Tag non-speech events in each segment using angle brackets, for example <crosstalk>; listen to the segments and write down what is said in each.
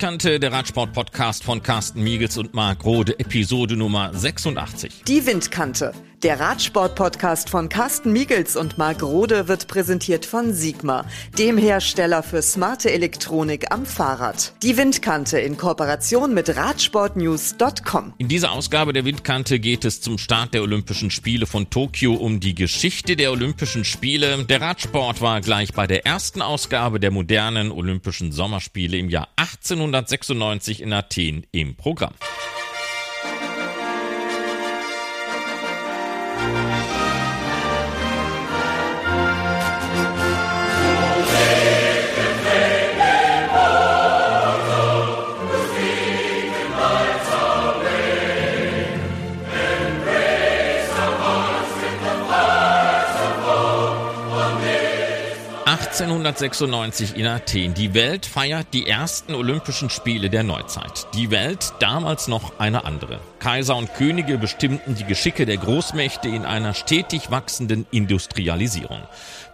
Windkante, der Radsport-Podcast von Carsten Miegels und Marc Rode, Episode Nummer 86. Die Windkante, der Radsport-Podcast von Carsten Miegels und Marc Rode wird präsentiert von Sigma, dem Hersteller für smarte Elektronik am Fahrrad. Die Windkante in Kooperation mit Radsportnews.com. In dieser Ausgabe der Windkante geht es zum Start der Olympischen Spiele von Tokio um die Geschichte der Olympischen Spiele. Der Radsport war gleich bei der ersten Ausgabe der modernen Olympischen Sommerspiele im Jahr 1896 in Athen im Programm. 1896 in Athen. Die Welt feiert die ersten Olympischen Spiele der Neuzeit. Die Welt damals noch eine andere. Kaiser und Könige bestimmten die Geschicke der Großmächte in einer stetig wachsenden Industrialisierung.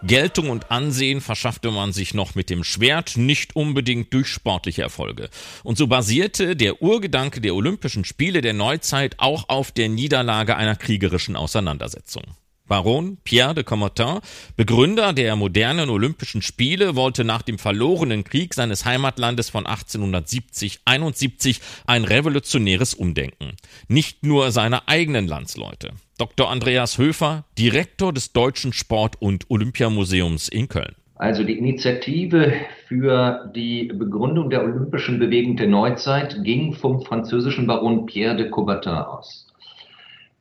Geltung und Ansehen verschaffte man sich noch mit dem Schwert, nicht unbedingt durch sportliche Erfolge. Und so basierte der Urgedanke der Olympischen Spiele der Neuzeit auch auf der Niederlage einer kriegerischen Auseinandersetzung. Baron Pierre de Coubertin, Begründer der modernen Olympischen Spiele, wollte nach dem verlorenen Krieg seines Heimatlandes von 1870-71 ein revolutionäres Umdenken. Nicht nur seine eigenen Landsleute. Dr. Andreas Höfer, Direktor des Deutschen Sport- und Olympiamuseums in Köln. Also die Initiative für die Begründung der Olympischen Bewegung der Neuzeit ging vom französischen Baron Pierre de Coubertin aus.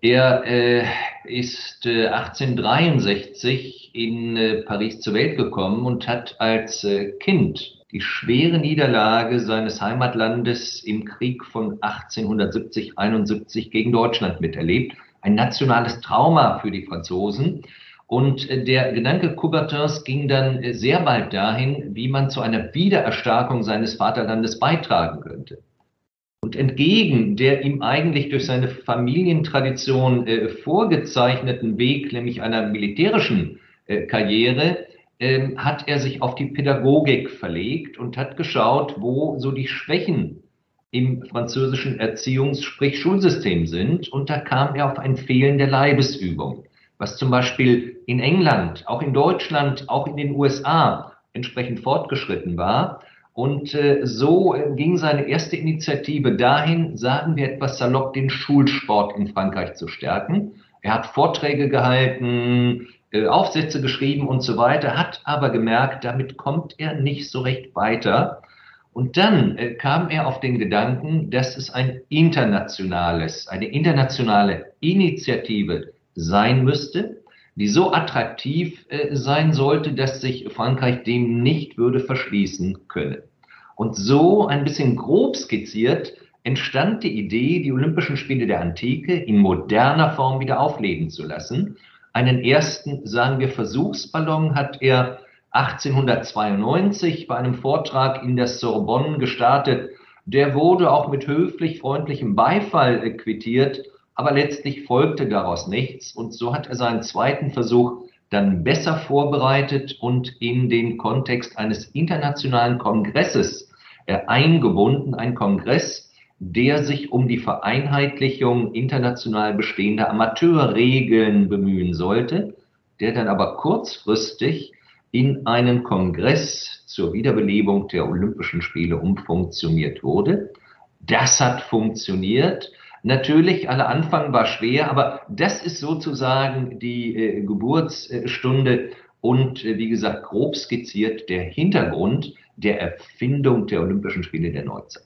Er äh, ist äh, 1863 in äh, Paris zur Welt gekommen und hat als äh, Kind die schwere Niederlage seines Heimatlandes im Krieg von 1870-71 gegen Deutschland miterlebt. Ein nationales Trauma für die Franzosen. Und äh, der Gedanke Coubertins ging dann äh, sehr bald dahin, wie man zu einer Wiedererstarkung seines Vaterlandes beitragen könnte. Und entgegen der ihm eigentlich durch seine Familientradition äh, vorgezeichneten Weg, nämlich einer militärischen äh, Karriere, äh, hat er sich auf die Pädagogik verlegt und hat geschaut, wo so die Schwächen im französischen Erziehungs-, sprich Schulsystem sind. Und da kam er auf ein Fehlen der Leibesübung, was zum Beispiel in England, auch in Deutschland, auch in den USA entsprechend fortgeschritten war. Und äh, so äh, ging seine erste Initiative dahin, sagen wir etwas salopp, den Schulsport in Frankreich zu stärken. Er hat Vorträge gehalten, äh, Aufsätze geschrieben und so weiter, hat aber gemerkt, damit kommt er nicht so recht weiter. Und dann äh, kam er auf den Gedanken, dass es ein internationales, eine internationale Initiative sein müsste, die so attraktiv äh, sein sollte, dass sich Frankreich dem nicht würde verschließen können. Und so ein bisschen grob skizziert entstand die Idee, die Olympischen Spiele der Antike in moderner Form wieder aufleben zu lassen. Einen ersten, sagen wir, Versuchsballon hat er 1892 bei einem Vortrag in der Sorbonne gestartet. Der wurde auch mit höflich freundlichem Beifall quittiert aber letztlich folgte daraus nichts und so hat er seinen zweiten Versuch dann besser vorbereitet und in den Kontext eines internationalen Kongresses äh, eingebunden, ein Kongress, der sich um die Vereinheitlichung international bestehender Amateurregeln bemühen sollte, der dann aber kurzfristig in einen Kongress zur Wiederbelebung der Olympischen Spiele umfunktioniert wurde. Das hat funktioniert. Natürlich, aller Anfang war schwer, aber das ist sozusagen die äh, Geburtsstunde und äh, wie gesagt grob skizziert der Hintergrund der Erfindung der Olympischen Spiele der Neuzeit.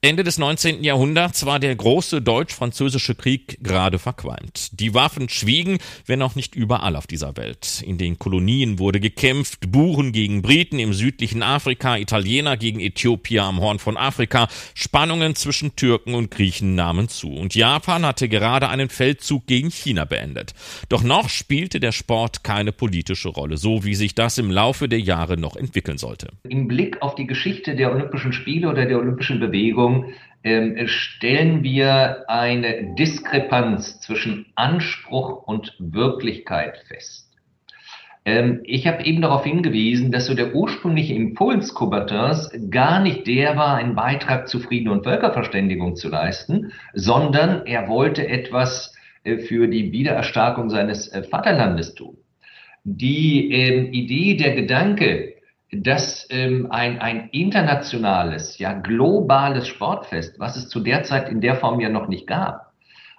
Ende des 19. Jahrhunderts war der große deutsch-französische Krieg gerade verqualmt. Die Waffen schwiegen, wenn auch nicht überall auf dieser Welt. In den Kolonien wurde gekämpft, Buren gegen Briten im südlichen Afrika, Italiener gegen Äthiopier am Horn von Afrika, Spannungen zwischen Türken und Griechen nahmen zu. Und Japan hatte gerade einen Feldzug gegen China beendet. Doch noch spielte der Sport keine politische Rolle, so wie sich das im Laufe der Jahre noch entwickeln sollte. Im Blick auf die Geschichte der Olympischen Spiele oder der Olympischen Bewegung Bewegung äh, stellen wir eine Diskrepanz zwischen Anspruch und Wirklichkeit fest. Ähm, ich habe eben darauf hingewiesen, dass so der ursprüngliche Impuls Coubertins gar nicht der war, einen Beitrag zu Frieden und Völkerverständigung zu leisten, sondern er wollte etwas äh, für die Wiedererstarkung seines äh, Vaterlandes tun. Die ähm, Idee, der Gedanke, dass ähm, ein, ein internationales, ja globales Sportfest, was es zu der Zeit in der Form ja noch nicht gab,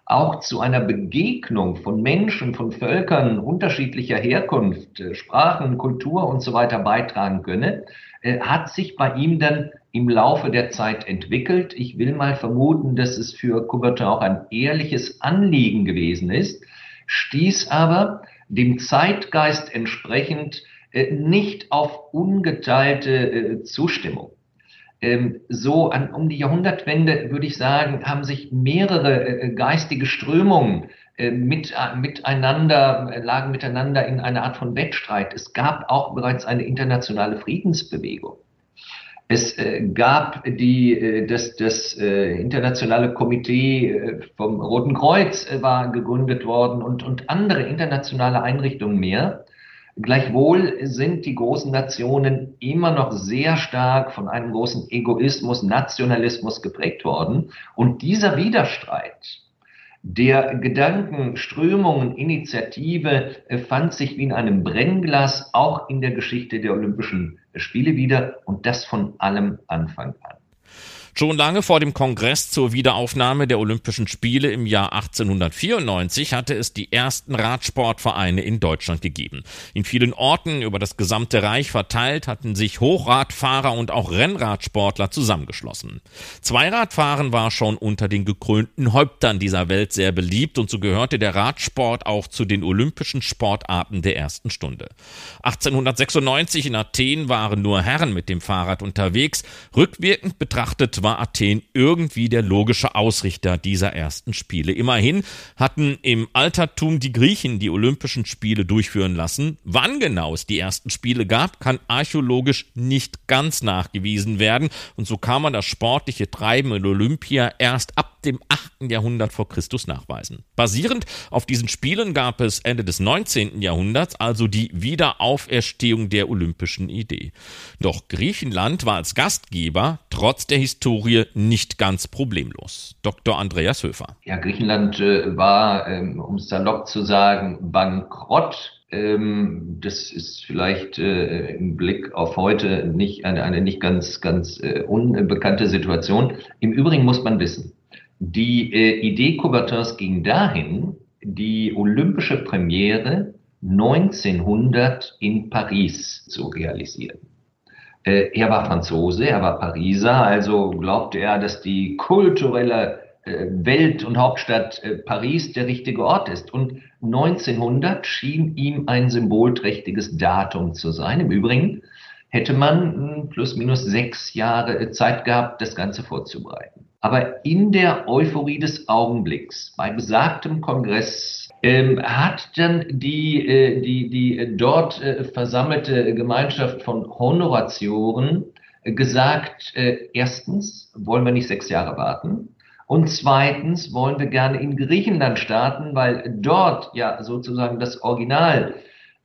auch zu einer Begegnung von Menschen, von Völkern unterschiedlicher Herkunft, äh, Sprachen, Kultur und so weiter beitragen könne, äh, hat sich bei ihm dann im Laufe der Zeit entwickelt. Ich will mal vermuten, dass es für Coubertin auch ein ehrliches Anliegen gewesen ist, stieß aber dem Zeitgeist entsprechend nicht auf ungeteilte Zustimmung. Ähm, so an, um die Jahrhundertwende, würde ich sagen, haben sich mehrere äh, geistige Strömungen äh, mit, äh, miteinander, lagen miteinander in einer Art von Wettstreit. Es gab auch bereits eine internationale Friedensbewegung. Es äh, gab die, äh, das, das äh, internationale Komitee vom Roten Kreuz war gegründet worden und, und andere internationale Einrichtungen mehr. Gleichwohl sind die großen Nationen immer noch sehr stark von einem großen Egoismus, Nationalismus geprägt worden. Und dieser Widerstreit der Gedanken, Strömungen, Initiative äh, fand sich wie in einem Brennglas auch in der Geschichte der Olympischen Spiele wieder und das von allem Anfang an. Schon lange vor dem Kongress zur Wiederaufnahme der Olympischen Spiele im Jahr 1894 hatte es die ersten Radsportvereine in Deutschland gegeben. In vielen Orten über das gesamte Reich verteilt hatten sich Hochradfahrer und auch Rennradsportler zusammengeschlossen. Zweiradfahren war schon unter den gekrönten Häuptern dieser Welt sehr beliebt und so gehörte der Radsport auch zu den olympischen Sportarten der ersten Stunde. 1896 in Athen waren nur Herren mit dem Fahrrad unterwegs. Rückwirkend betrachtet war Athen irgendwie der logische Ausrichter dieser ersten Spiele. Immerhin hatten im Altertum die Griechen die Olympischen Spiele durchführen lassen. Wann genau es die ersten Spiele gab, kann archäologisch nicht ganz nachgewiesen werden. Und so kann man das sportliche Treiben in Olympia erst ab dem 8. Jahrhundert vor Christus nachweisen. Basierend auf diesen Spielen gab es Ende des 19. Jahrhunderts also die Wiederauferstehung der olympischen Idee. Doch Griechenland war als Gastgeber trotz der Historie Historie nicht ganz problemlos. Dr. Andreas Höfer. Ja, Griechenland äh, war, ähm, um es salopp zu sagen, bankrott. Ähm, das ist vielleicht äh, im Blick auf heute nicht eine, eine nicht ganz, ganz äh, unbekannte Situation. Im Übrigen muss man wissen, die äh, Idee Coubertins ging dahin, die olympische Premiere 1900 in Paris zu realisieren. Äh, er war Franzose, er war Pariser, also glaubte er, dass die kulturelle äh, Welt und Hauptstadt äh, Paris der richtige Ort ist. Und 1900 schien ihm ein symbolträchtiges Datum zu sein. Im Übrigen hätte man hm, plus minus sechs Jahre Zeit gehabt, das Ganze vorzubereiten. Aber in der Euphorie des Augenblicks, bei besagtem Kongress ähm, hat dann die, äh, die, die dort äh, versammelte Gemeinschaft von Honoratioren äh, gesagt, äh, erstens wollen wir nicht sechs Jahre warten und zweitens wollen wir gerne in Griechenland starten, weil dort ja sozusagen das Original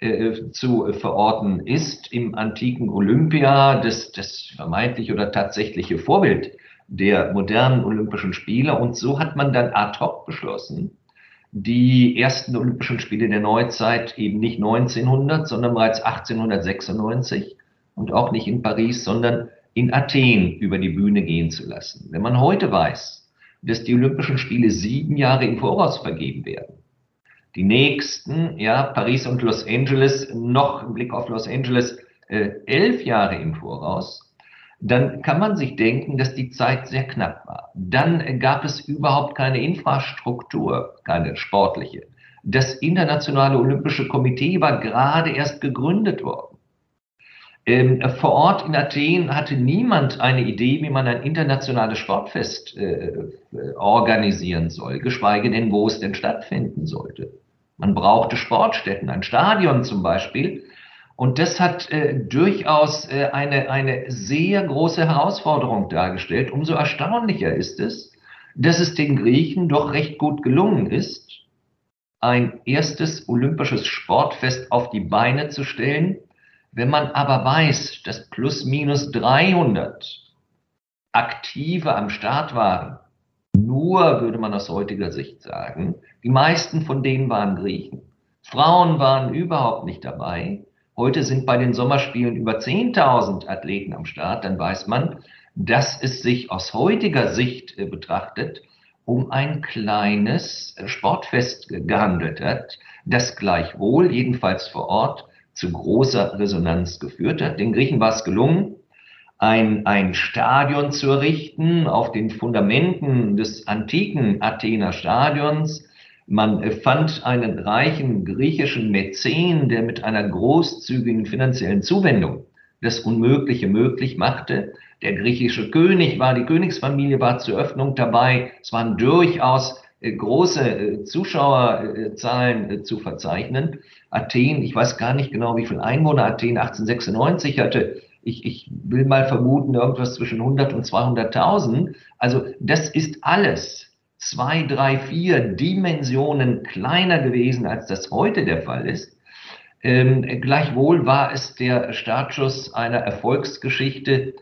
äh, zu verorten ist im antiken Olympia, das, das vermeintlich oder tatsächliche Vorbild der modernen Olympischen Spiele. Und so hat man dann ad hoc beschlossen, die ersten Olympischen Spiele der Neuzeit eben nicht 1900, sondern bereits 1896 und auch nicht in Paris, sondern in Athen über die Bühne gehen zu lassen. Wenn man heute weiß, dass die Olympischen Spiele sieben Jahre im Voraus vergeben werden, die nächsten, ja, Paris und Los Angeles, noch im Blick auf Los Angeles, äh, elf Jahre im Voraus, dann kann man sich denken, dass die Zeit sehr knapp war. Dann gab es überhaupt keine Infrastruktur, keine sportliche. Das Internationale Olympische Komitee war gerade erst gegründet worden. Ähm, vor Ort in Athen hatte niemand eine Idee, wie man ein internationales Sportfest äh, organisieren soll, geschweige denn, wo es denn stattfinden sollte. Man brauchte Sportstätten, ein Stadion zum Beispiel, und das hat äh, durchaus äh, eine, eine sehr große Herausforderung dargestellt. Umso erstaunlicher ist es, dass es den Griechen doch recht gut gelungen ist, ein erstes olympisches Sportfest auf die Beine zu stellen. Wenn man aber weiß, dass plus minus 300 Aktive am Start waren, nur würde man aus heutiger Sicht sagen, die meisten von denen waren Griechen. Frauen waren überhaupt nicht dabei. Heute sind bei den Sommerspielen über 10.000 Athleten am Start. Dann weiß man, dass es sich aus heutiger Sicht äh, betrachtet um ein kleines äh, Sportfest gehandelt hat, das gleichwohl, jedenfalls vor Ort, zu großer Resonanz geführt hat. Den Griechen war es gelungen, ein, ein Stadion zu errichten auf den Fundamenten des antiken Athener Stadions. Man fand einen reichen griechischen Mäzen, der mit einer großzügigen finanziellen Zuwendung das Unmögliche möglich machte. Der griechische König war, die Königsfamilie war zur Öffnung dabei. Es waren durchaus äh, große äh, Zuschauerzahlen äh, zu verzeichnen. Athen, ich weiß gar nicht genau, wie viel Einwohner Athen 1896 hatte. Ich, ich will mal vermuten, irgendwas zwischen 100 und 200.000. Also das ist alles zwei, drei, vier Dimensionen kleiner gewesen, als das heute der Fall ist. Ähm, gleichwohl war es der Startschuss einer Erfolgsgeschichte,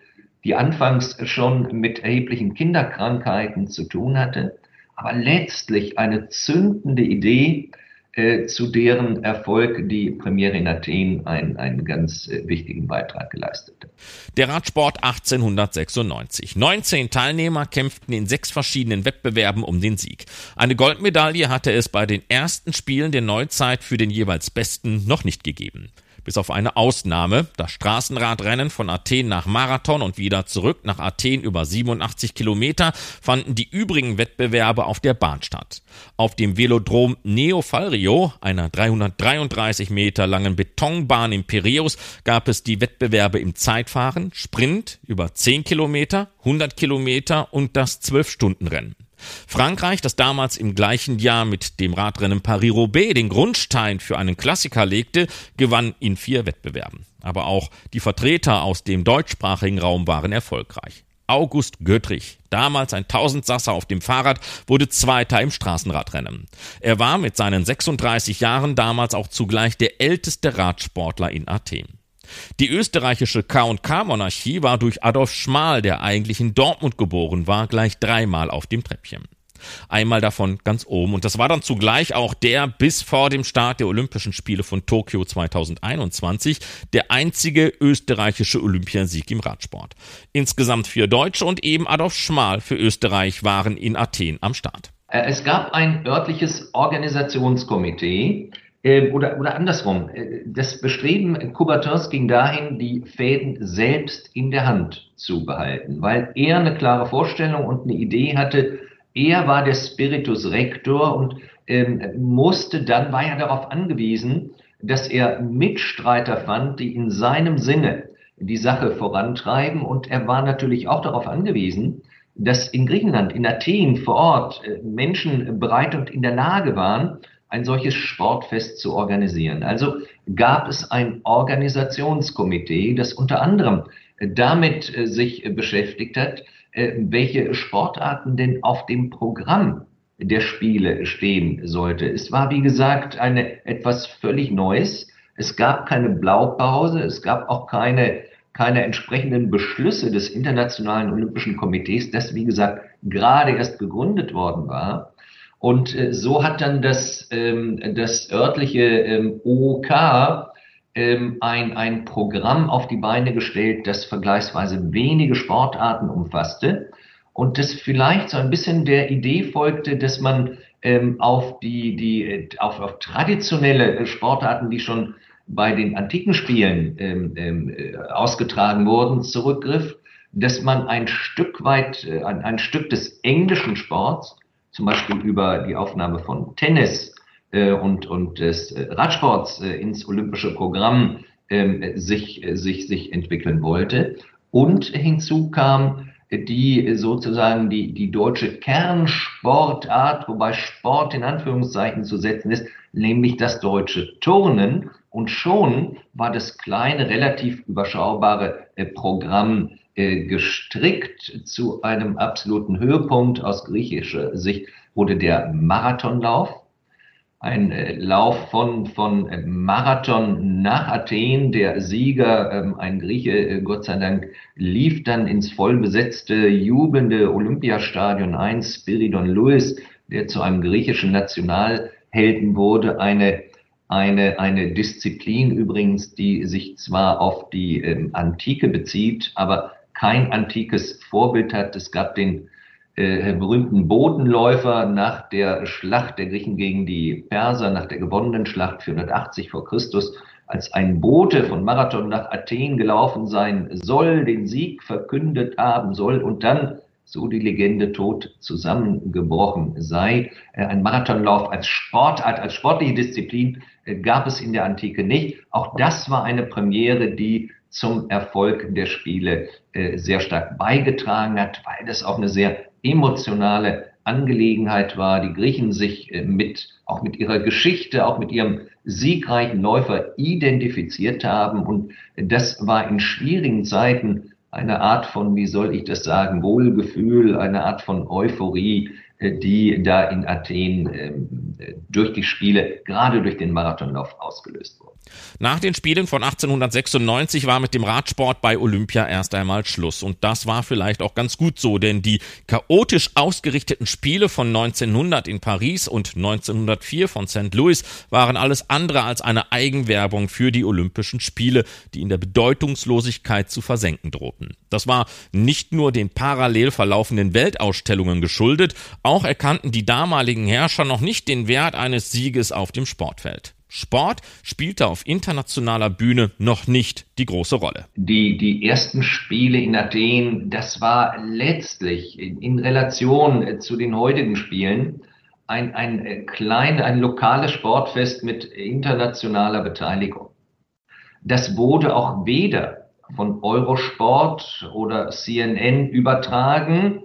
die anfangs schon mit erheblichen Kinderkrankheiten zu tun hatte, aber letztlich eine zündende Idee, äh, zu deren Erfolg die Premiere in Athen einen, einen ganz äh, wichtigen Beitrag geleistete. Der Radsport 1896. 19 Teilnehmer kämpften in sechs verschiedenen Wettbewerben um den Sieg. Eine Goldmedaille hatte es bei den ersten Spielen der Neuzeit für den jeweils Besten noch nicht gegeben bis auf eine Ausnahme, das Straßenradrennen von Athen nach Marathon und wieder zurück nach Athen über 87 Kilometer, fanden die übrigen Wettbewerbe auf der Bahn statt. Auf dem Velodrom Neofalrio, einer 333 Meter langen Betonbahn in Piräus, gab es die Wettbewerbe im Zeitfahren, Sprint über 10 Kilometer, 100 Kilometer und das 12-Stunden-Rennen. Frankreich, das damals im gleichen Jahr mit dem Radrennen Paris-Roubaix den Grundstein für einen Klassiker legte, gewann in vier Wettbewerben. Aber auch die Vertreter aus dem deutschsprachigen Raum waren erfolgreich. August Göttrich, damals ein Tausendsasser auf dem Fahrrad, wurde Zweiter im Straßenradrennen. Er war mit seinen 36 Jahren damals auch zugleich der älteste Radsportler in Athen. Die österreichische K&K-Monarchie war durch Adolf Schmal, der eigentlich in Dortmund geboren war, gleich dreimal auf dem Treppchen. Einmal davon ganz oben. Und das war dann zugleich auch der bis vor dem Start der Olympischen Spiele von Tokio 2021 der einzige österreichische Olympiasieg im Radsport. Insgesamt vier Deutsche und eben Adolf Schmal für Österreich waren in Athen am Start. Äh, es gab ein örtliches Organisationskomitee, oder, oder andersrum. Äh, das Bestreben Coubertins ging dahin, die Fäden selbst in der Hand zu behalten, weil er eine klare Vorstellung und eine Idee hatte. Er war der Spiritus Rector und ähm, musste dann, war er darauf angewiesen, dass er Mitstreiter fand, die in seinem Sinne die Sache vorantreiben. Und er war natürlich auch darauf angewiesen, dass in Griechenland, in Athen vor Ort äh, Menschen bereit und in der Lage waren, ein solches Sportfest zu organisieren. Also gab es ein Organisationskomitee, das unter anderem damit äh, sich beschäftigt hat, äh, welche Sportarten denn auf dem Programm der Spiele stehen sollte. Es war, wie gesagt, eine etwas völlig Neues. Es gab keine Blaupause, es gab auch keine, keine entsprechenden Beschlüsse des Internationalen Olympischen Komitees, das, wie gesagt, gerade erst gegründet worden war. Und äh, so hat dann das, ähm, das örtliche ähm, OK ähm, ein, ein Programm auf die Beine gestellt, das vergleichsweise wenige Sportarten umfasste und das vielleicht so ein bisschen der Idee folgte, dass man ähm, auf die, die auf, auf traditionelle Sportarten, die schon bei den antiken Spielen ähm, ähm, äh, ausgetragen wurden, zurückgriff, dass man ein Stück weit, äh, ein, ein Stück des englischen Sports zum Beispiel über die Aufnahme von Tennis äh, und, und des äh, Radsports äh, ins olympische Programm ähm, sich, äh, sich, sich entwickeln wollte. Und hinzu kam die sozusagen die, die deutsche Kernsportart, wobei Sport in Anführungszeichen zu setzen ist, nämlich das deutsche Turnen. Und schon war das kleine, relativ überschaubare äh, Programm äh, gestrickt zu einem absoluten Höhepunkt aus griechischer Sicht wurde der Marathonlauf. ein äh, Lauf von, von äh, Marathon nach Athen. Der Sieger, ähm, ein Grieche, äh, Gott sei Dank, lief dann ins vollbesetzte, jubelnde Olympiastadion ein. Spiridon Lewis, der zu einem griechischen Nationalhelden wurde. Eine, eine, eine Disziplin übrigens, die sich zwar auf die ähm, Antike bezieht, aber kein antikes Vorbild hat. Es gab den äh, berühmten Bodenläufer nach der Schlacht der Griechen gegen die Perser, nach der gewonnenen Schlacht 480 vor Christus, als ein Bote von Marathon nach Athen gelaufen sein soll, den Sieg verkündet haben soll und dann, so die Legende, tot zusammengebrochen sei. Äh, ein Marathonlauf als Sportart, als sportliche Disziplin äh, gab es in der Antike nicht. Auch das war eine Premiere, die zum Erfolg der Spiele äh, sehr stark beigetragen hat, weil das auch eine sehr emotionale Angelegenheit war. Die Griechen sich äh, mit, auch mit ihrer Geschichte, auch mit ihrem siegreichen Läufer identifiziert haben. Und das war in schwierigen Zeiten eine Art von, wie soll ich das sagen, Wohlgefühl, eine Art von Euphorie, äh, die da in Athen ähm, durch die Spiele, gerade durch den Marathonlauf ausgelöst wurde. Nach den Spielen von 1896 war mit dem Radsport bei Olympia erst einmal Schluss. Und das war vielleicht auch ganz gut so, denn die chaotisch ausgerichteten Spiele von 1900 in Paris und 1904 von St. Louis waren alles andere als eine Eigenwerbung für die Olympischen Spiele, die in der Bedeutungslosigkeit zu versenken drohten. Das war nicht nur den parallel verlaufenden Weltausstellungen geschuldet, auch erkannten die damaligen Herrscher noch nicht den Wert eines Sieges auf dem Sportfeld. Sport spielte auf internationaler Bühne noch nicht die große Rolle. Die, die ersten Spiele in Athen, das war letztlich in, in Relation äh, zu den heutigen Spielen ein, ein äh, klein, ein lokales Sportfest mit internationaler Beteiligung. Das wurde auch weder von Eurosport oder CNN übertragen,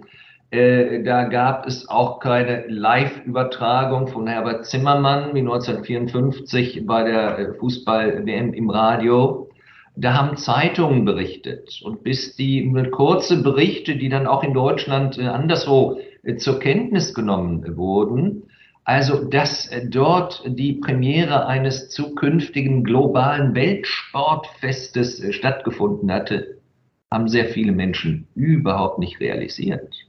äh, da gab es auch keine Live-Übertragung von Herbert Zimmermann wie 1954 bei der äh, Fußball-WM im Radio. Da haben Zeitungen berichtet. Und bis die kurze Berichte, die dann auch in Deutschland äh, anderswo zur Kenntnis genommen wurden, also dass dort die Premiere eines zukünftigen globalen Weltsportfestes stattgefunden hatte, haben sehr viele Menschen überhaupt nicht realisiert.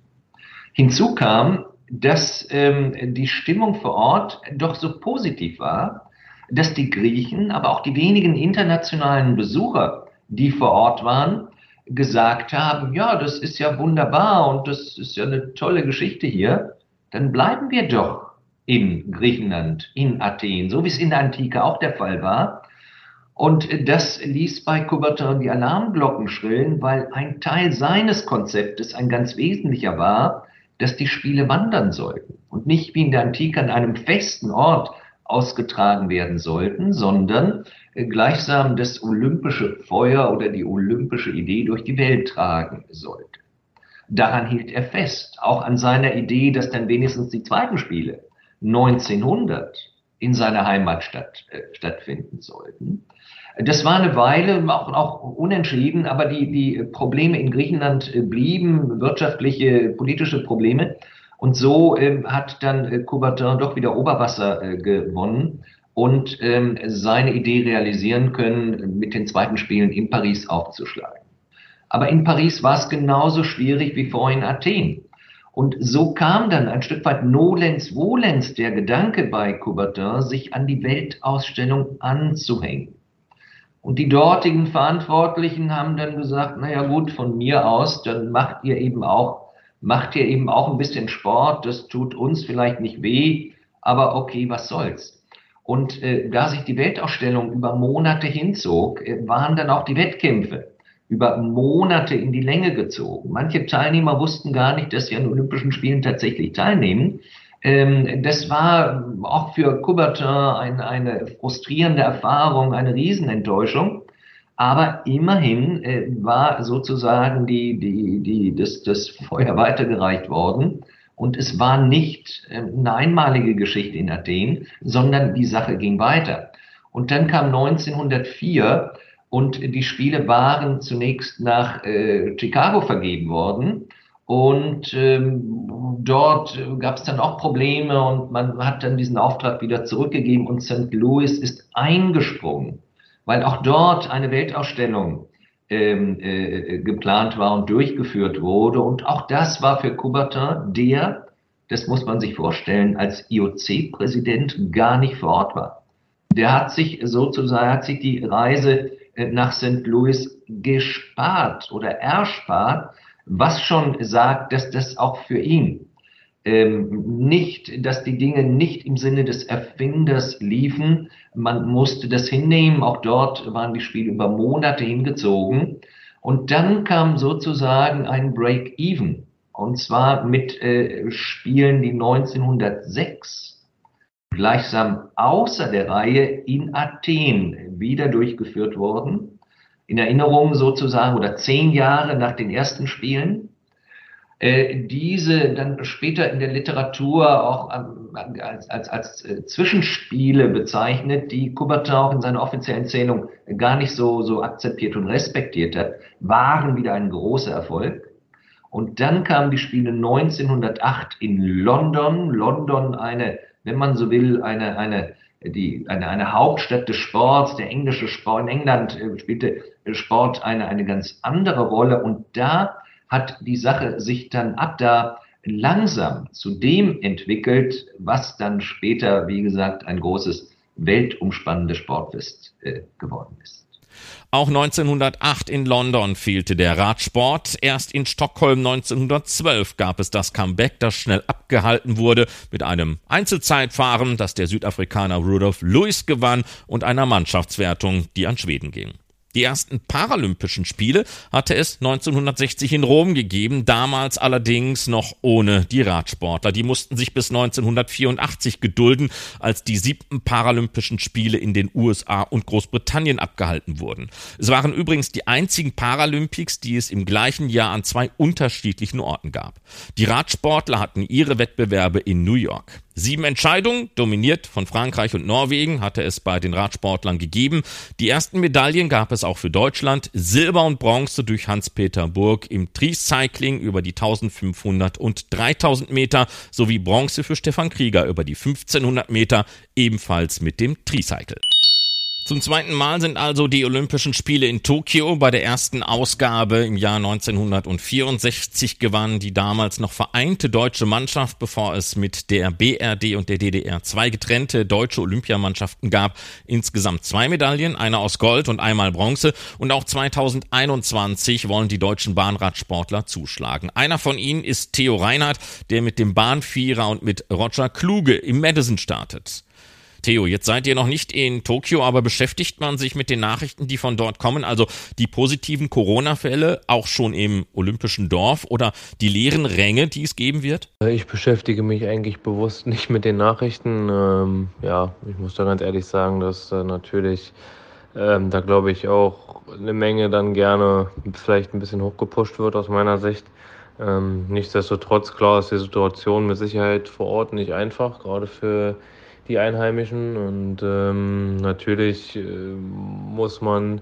Hinzu kam, dass ähm, die Stimmung vor Ort doch so positiv war, dass die Griechen, aber auch die wenigen internationalen Besucher, die vor Ort waren, gesagt haben, ja, das ist ja wunderbar und das ist ja eine tolle Geschichte hier, dann bleiben wir doch in Griechenland, in Athen, so wie es in der Antike auch der Fall war. Und das ließ bei Coubertin die Alarmglocken schrillen, weil ein Teil seines Konzeptes, ein ganz wesentlicher war, dass die Spiele wandern sollten und nicht wie in der Antike an einem festen Ort ausgetragen werden sollten, sondern äh, gleichsam das olympische Feuer oder die olympische Idee durch die Welt tragen sollte. Daran hielt er fest, auch an seiner Idee, dass dann wenigstens die zweiten Spiele 1900 in seiner Heimatstadt äh, stattfinden sollten. Das war eine Weile auch, auch unentschieden, aber die, die Probleme in Griechenland äh, blieben, wirtschaftliche, politische Probleme. Und so ähm, hat dann äh, Coubertin doch wieder Oberwasser äh, gewonnen und ähm, seine Idee realisieren können, mit den zweiten Spielen in Paris aufzuschlagen. Aber in Paris war es genauso schwierig wie vorhin Athen. Und so kam dann ein Stück weit nolens volens der Gedanke bei Coubertin, sich an die Weltausstellung anzuhängen. Und die dortigen Verantwortlichen haben dann gesagt, naja gut, von mir aus, dann macht ihr eben auch, macht ihr eben auch ein bisschen Sport, das tut uns vielleicht nicht weh, aber okay, was soll's. Und äh, da sich die Weltausstellung über Monate hinzog, äh, waren dann auch die Wettkämpfe über Monate in die Länge gezogen. Manche Teilnehmer wussten gar nicht, dass sie an Olympischen Spielen tatsächlich teilnehmen. Ähm, das war auch für Coubertin ein, eine frustrierende Erfahrung, eine Riesenenttäuschung. Aber immerhin äh, war sozusagen die, die, die, das, das Feuer weitergereicht worden. Und es war nicht äh, eine einmalige Geschichte in Athen, sondern die Sache ging weiter. Und dann kam 1904 und die Spiele waren zunächst nach äh, Chicago vergeben worden. Und ähm, dort gab es dann auch Probleme und man hat dann diesen Auftrag wieder zurückgegeben und St. Louis ist eingesprungen, weil auch dort eine Weltausstellung ähm, äh, geplant war und durchgeführt wurde. Und auch das war für Coubertin, der, das muss man sich vorstellen, als IOC-Präsident gar nicht vor Ort war. Der hat sich sozusagen, hat sich die Reise nach St. Louis gespart oder erspart, was schon sagt, dass das auch für ihn ähm, nicht, dass die Dinge nicht im Sinne des Erfinders liefen. Man musste das hinnehmen. Auch dort waren die Spiele über Monate hingezogen. Und dann kam sozusagen ein Break-Even. Und zwar mit äh, Spielen, die 1906 gleichsam außer der Reihe in Athen wieder durchgeführt wurden. In Erinnerung sozusagen oder zehn Jahre nach den ersten Spielen. Äh, diese dann später in der Literatur auch als, als, als äh, Zwischenspiele bezeichnet, die Coubertin auch in seiner offiziellen Zählung gar nicht so, so akzeptiert und respektiert hat, waren wieder ein großer Erfolg. Und dann kamen die Spiele 1908 in London. London eine, wenn man so will, eine, eine, die, eine, eine Hauptstadt des Sports, der englische Sport. In England äh, spielte Sport eine, eine ganz andere Rolle. Und da hat die Sache sich dann ab da langsam zu dem entwickelt, was dann später, wie gesagt, ein großes weltumspannendes Sportfest äh, geworden ist. Auch 1908 in London fehlte der Radsport. Erst in Stockholm 1912 gab es das Comeback, das schnell abgehalten wurde mit einem Einzelzeitfahren, das der Südafrikaner Rudolf Lewis gewann und einer Mannschaftswertung, die an Schweden ging. Die ersten Paralympischen Spiele hatte es 1960 in Rom gegeben, damals allerdings noch ohne die Radsportler. Die mussten sich bis 1984 gedulden, als die siebten Paralympischen Spiele in den USA und Großbritannien abgehalten wurden. Es waren übrigens die einzigen Paralympics, die es im gleichen Jahr an zwei unterschiedlichen Orten gab. Die Radsportler hatten ihre Wettbewerbe in New York. Sieben Entscheidungen, dominiert von Frankreich und Norwegen, hatte es bei den Radsportlern gegeben. Die ersten Medaillen gab es auch für Deutschland. Silber und Bronze durch Hans-Peter Burg im Tricycling über die 1500 und 3000 Meter sowie Bronze für Stefan Krieger über die 1500 Meter, ebenfalls mit dem Tricycle. Zum zweiten Mal sind also die Olympischen Spiele in Tokio. Bei der ersten Ausgabe im Jahr 1964 gewann die damals noch vereinte deutsche Mannschaft, bevor es mit der BRD und der DDR zwei getrennte deutsche Olympiamannschaften gab, insgesamt zwei Medaillen, eine aus Gold und einmal Bronze. Und auch 2021 wollen die deutschen Bahnradsportler zuschlagen. Einer von ihnen ist Theo Reinhardt, der mit dem Bahnvierer und mit Roger Kluge im Madison startet. Theo, jetzt seid ihr noch nicht in Tokio, aber beschäftigt man sich mit den Nachrichten, die von dort kommen, also die positiven Corona-Fälle auch schon im Olympischen Dorf oder die leeren Ränge, die es geben wird? Ich beschäftige mich eigentlich bewusst nicht mit den Nachrichten. Ähm, ja, ich muss da ganz ehrlich sagen, dass äh, natürlich ähm, da glaube ich auch eine Menge dann gerne vielleicht ein bisschen hochgepusht wird aus meiner Sicht. Ähm, nichtsdestotrotz, klar ist die Situation mit Sicherheit vor Ort nicht einfach, gerade für die Einheimischen. Und ähm, natürlich äh, muss man,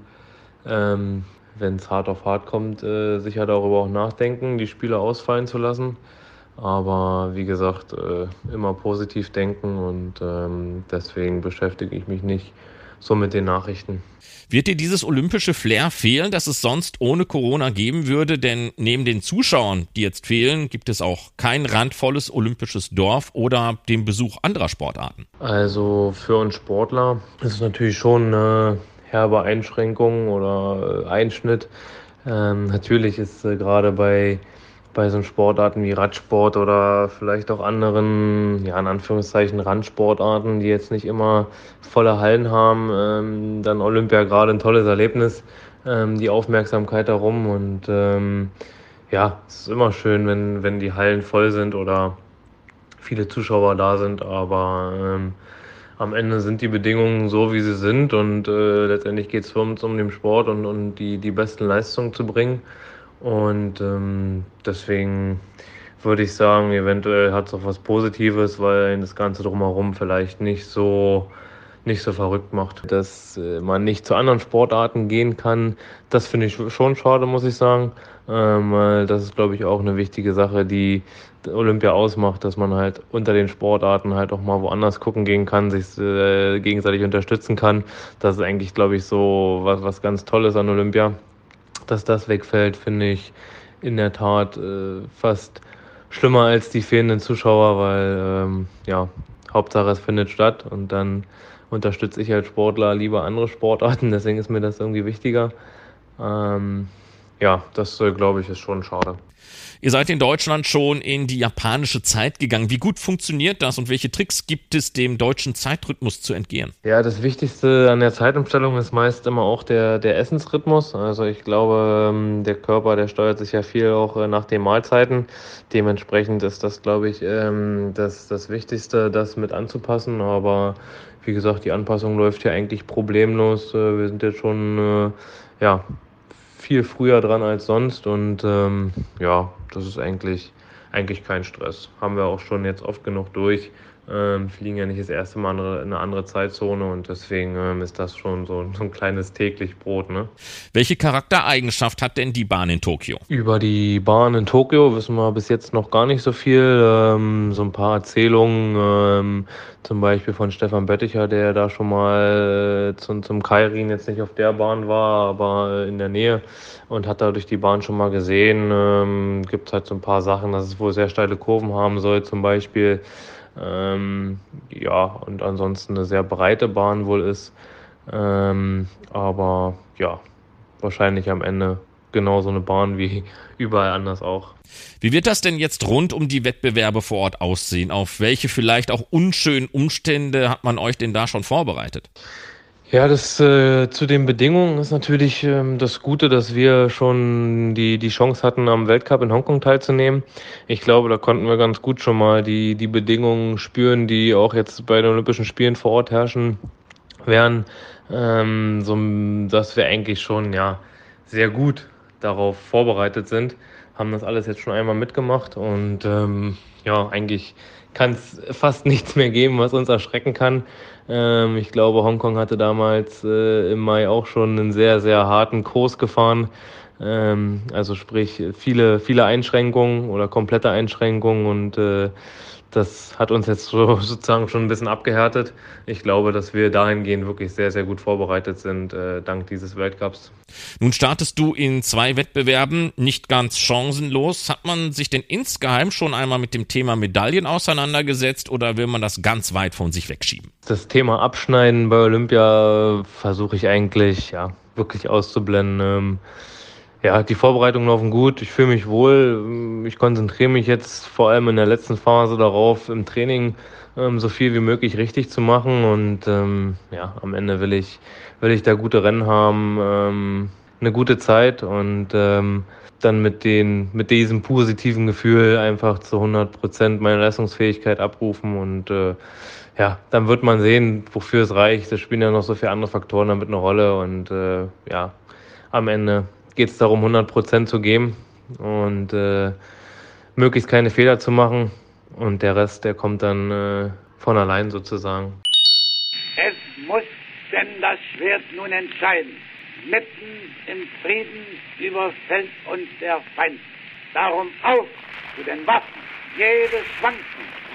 ähm, wenn es hart auf hart kommt, äh, sicher darüber auch nachdenken, die Spiele ausfallen zu lassen. Aber wie gesagt, äh, immer positiv denken und ähm, deswegen beschäftige ich mich nicht so mit den Nachrichten. Wird dir dieses olympische Flair fehlen, das es sonst ohne Corona geben würde? Denn neben den Zuschauern, die jetzt fehlen, gibt es auch kein randvolles olympisches Dorf oder den Besuch anderer Sportarten. Also für uns Sportler ist es natürlich schon eine herbe Einschränkung oder äh, Einschnitt. Ähm, natürlich ist äh, gerade bei bei so Sportarten wie Radsport oder vielleicht auch anderen, ja, in Anführungszeichen Randsportarten, die jetzt nicht immer volle Hallen haben, ähm, dann Olympia gerade ein tolles Erlebnis, ähm, die Aufmerksamkeit darum und ähm, ja, es ist immer schön, wenn, wenn die Hallen voll sind oder viele Zuschauer da sind, aber ähm, am Ende sind die Bedingungen so, wie sie sind und äh, letztendlich geht es für uns um den Sport und, und die, die besten Leistungen zu bringen. Und ähm, deswegen würde ich sagen, eventuell hat es auch was Positives, weil das Ganze drumherum vielleicht nicht so nicht so verrückt macht. Dass äh, man nicht zu anderen Sportarten gehen kann, das finde ich schon schade, muss ich sagen. Ähm, das ist, glaube ich, auch eine wichtige Sache, die Olympia ausmacht, dass man halt unter den Sportarten halt auch mal woanders gucken gehen kann, sich äh, gegenseitig unterstützen kann. Das ist eigentlich, glaube ich, so was, was ganz Tolles an Olympia. Dass das wegfällt, finde ich in der Tat äh, fast schlimmer als die fehlenden Zuschauer, weil ähm, ja, Hauptsache es findet statt und dann unterstütze ich als Sportler lieber andere Sportarten, <laughs> deswegen ist mir das irgendwie wichtiger. Ähm, ja, das äh, glaube ich ist schon schade. Ihr seid in Deutschland schon in die japanische Zeit gegangen. Wie gut funktioniert das und welche Tricks gibt es, dem deutschen Zeitrhythmus zu entgehen? Ja, das Wichtigste an der Zeitumstellung ist meist immer auch der, der Essensrhythmus. Also ich glaube, ähm, der Körper, der steuert sich ja viel auch äh, nach den Mahlzeiten. Dementsprechend ist das, glaube ich, ähm, das, das Wichtigste, das mit anzupassen. Aber wie gesagt, die Anpassung läuft ja eigentlich problemlos. Äh, wir sind jetzt schon äh, ja, viel früher dran als sonst und ähm, ja, das ist eigentlich, eigentlich kein Stress. Haben wir auch schon jetzt oft genug durch. Ähm, fliegen ja nicht das erste Mal in eine andere Zeitzone und deswegen ähm, ist das schon so, so, ein kleines täglich Brot. Ne? Welche Charaktereigenschaft hat denn die Bahn in Tokio? Über die Bahn in Tokio wissen wir bis jetzt noch gar nicht so viel. Ähm, so ein paar Erzählungen, ähm, zum Beispiel von Stefan Bötticher, der da schon mal äh, zum, zum Kairin jetzt nicht auf der Bahn war, aber in der Nähe und hat dadurch die Bahn schon mal gesehen. Ähm, Gibt es halt so ein paar Sachen, dass es wohl sehr steile Kurven haben soll, zum Beispiel. Ähm, ja, und ansonsten eine sehr breite Bahn wohl ist. Ähm, aber ja, wahrscheinlich am Ende genauso eine Bahn wie <laughs> überall anders auch. Wie wird das denn jetzt rund um die Wettbewerbe vor Ort aussehen? Auf welche vielleicht auch unschönen Umstände hat man euch denn da schon vorbereitet? Ja, das äh, zu den Bedingungen ist natürlich ähm, das Gute, dass wir schon die, die Chance hatten, am Weltcup in Hongkong teilzunehmen. Ich glaube, da konnten wir ganz gut schon mal die, die Bedingungen spüren, die auch jetzt bei den Olympischen Spielen vor Ort herrschen werden, ähm, so, dass wir eigentlich schon ja sehr gut darauf vorbereitet sind. Haben das alles jetzt schon einmal mitgemacht und ähm, ja, eigentlich kann es fast <laughs> nichts mehr geben, was uns erschrecken kann. Ähm, ich glaube, Hongkong hatte damals äh, im Mai auch schon einen sehr, sehr harten Kurs gefahren. Ähm, also sprich viele, viele Einschränkungen oder komplette Einschränkungen und äh, das hat uns jetzt so, <laughs> sozusagen schon ein bisschen abgehärtet. Ich glaube, dass wir dahingehend wirklich sehr, sehr gut vorbereitet sind, äh, dank dieses Weltcups. Nun startest du in zwei Wettbewerben, nicht ganz chancenlos. Hat man sich denn insgeheim schon einmal mit dem Thema Medaillen auseinandergesetzt oder will man das ganz weit von sich wegschieben? Das Thema Abschneiden bei Olympia versuche ich eigentlich ja, wirklich auszublenden. Ähm, ja, die Vorbereitungen laufen gut. Ich fühle mich wohl. Ich konzentriere mich jetzt vor allem in der letzten Phase darauf, im Training ähm, so viel wie möglich richtig zu machen. Und ähm, ja, am Ende will ich, will ich da gute Rennen haben, ähm, eine gute Zeit und ähm, dann mit, den, mit diesem positiven Gefühl einfach zu 100 Prozent meine Leistungsfähigkeit abrufen und äh, ja, dann wird man sehen, wofür es reicht. Es spielen ja noch so viele andere Faktoren damit eine Rolle und äh, ja, am Ende geht es darum, 100 Prozent zu geben und äh, möglichst keine Fehler zu machen. Und der Rest, der kommt dann äh, von allein sozusagen. Es muss denn das Schwert nun entscheiden. Mitten im Frieden überfällt uns der Feind. Darum auf zu den Waffen. Jedes Schwanken,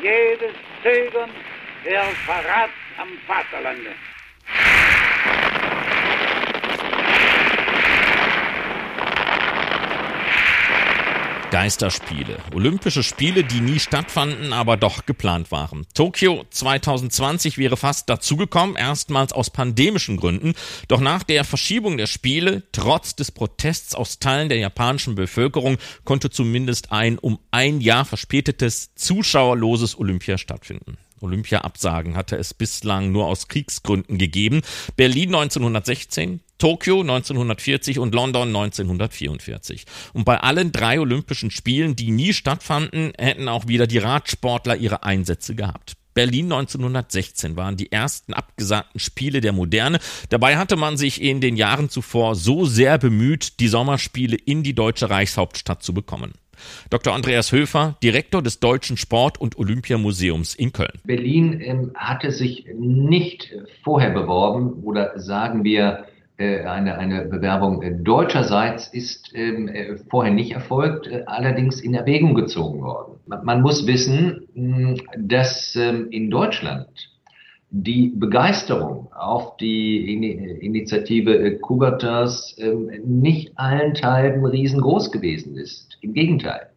jedes Zögern, der Verrat am Vaterlande. Geisterspiele. Olympische Spiele, die nie stattfanden, aber doch geplant waren. Tokio 2020 wäre fast dazugekommen, erstmals aus pandemischen Gründen. Doch nach der Verschiebung der Spiele, trotz des Protests aus Teilen der japanischen Bevölkerung, konnte zumindest ein um ein Jahr verspätetes, zuschauerloses Olympia stattfinden. Olympia-Absagen hatte es bislang nur aus Kriegsgründen gegeben. Berlin 1916, Tokio 1940 und London 1944. Und bei allen drei Olympischen Spielen, die nie stattfanden, hätten auch wieder die Radsportler ihre Einsätze gehabt. Berlin 1916 waren die ersten abgesagten Spiele der Moderne. Dabei hatte man sich in den Jahren zuvor so sehr bemüht, die Sommerspiele in die deutsche Reichshauptstadt zu bekommen. Dr. Andreas Höfer, Direktor des Deutschen Sport- und Olympiamuseums in Köln. Berlin ähm, hatte sich nicht vorher beworben oder sagen wir, äh, eine, eine Bewerbung äh, deutscherseits ist ähm, äh, vorher nicht erfolgt, allerdings in Erwägung gezogen worden. Man, man muss wissen, dass ähm, in Deutschland die Begeisterung auf die Initiative äh, Kubertas ähm, nicht allenthalben riesengroß gewesen ist. Im Gegenteil.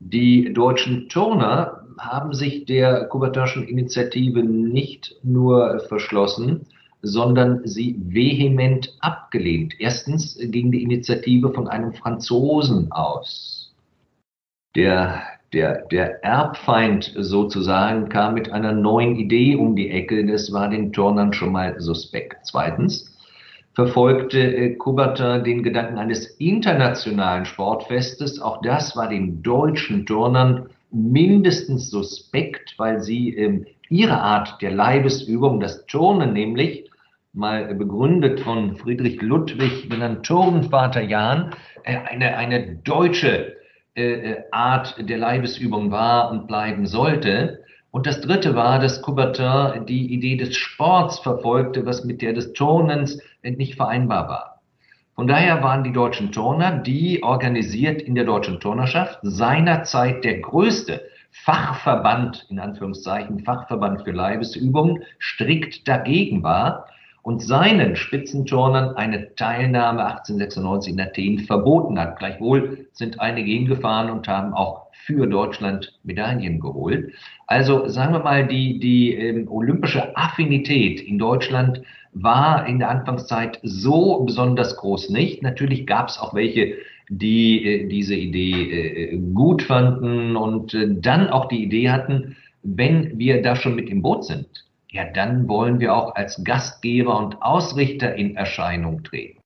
Die deutschen Turner haben sich der Kubertaschen Initiative nicht nur verschlossen, sondern sie vehement abgelehnt. Erstens ging die Initiative von einem Franzosen aus. Der der, der Erbfeind sozusagen kam mit einer neuen Idee um die Ecke. Das war den Turnern schon mal suspekt. Zweitens verfolgte äh, Kuberter den Gedanken eines internationalen Sportfestes. Auch das war den deutschen Turnern mindestens suspekt, weil sie ähm, ihre Art der Leibesübung, das Turnen nämlich, mal begründet von Friedrich Ludwig, genannt Turnvater Jahn, äh, eine, eine deutsche äh, äh, Art der Leibesübung war und bleiben sollte. Und das dritte war, dass Coubertin die Idee des Sports verfolgte, was mit der des Turnens nicht vereinbar war. Von daher waren die deutschen Turner, die organisiert in der deutschen Turnerschaft seinerzeit der größte Fachverband, in Anführungszeichen, Fachverband für Leibesübungen, strikt dagegen war und seinen Spitzenturnern eine Teilnahme 1896 in Athen verboten hat. Gleichwohl sind einige hingefahren und haben auch für Deutschland Medaillen geholt. Also sagen wir mal, die, die ähm, olympische Affinität in Deutschland war in der Anfangszeit so besonders groß nicht. Natürlich gab es auch welche, die äh, diese Idee äh, gut fanden und äh, dann auch die Idee hatten, wenn wir da schon mit im Boot sind, ja, dann wollen wir auch als Gastgeber und Ausrichter in Erscheinung treten.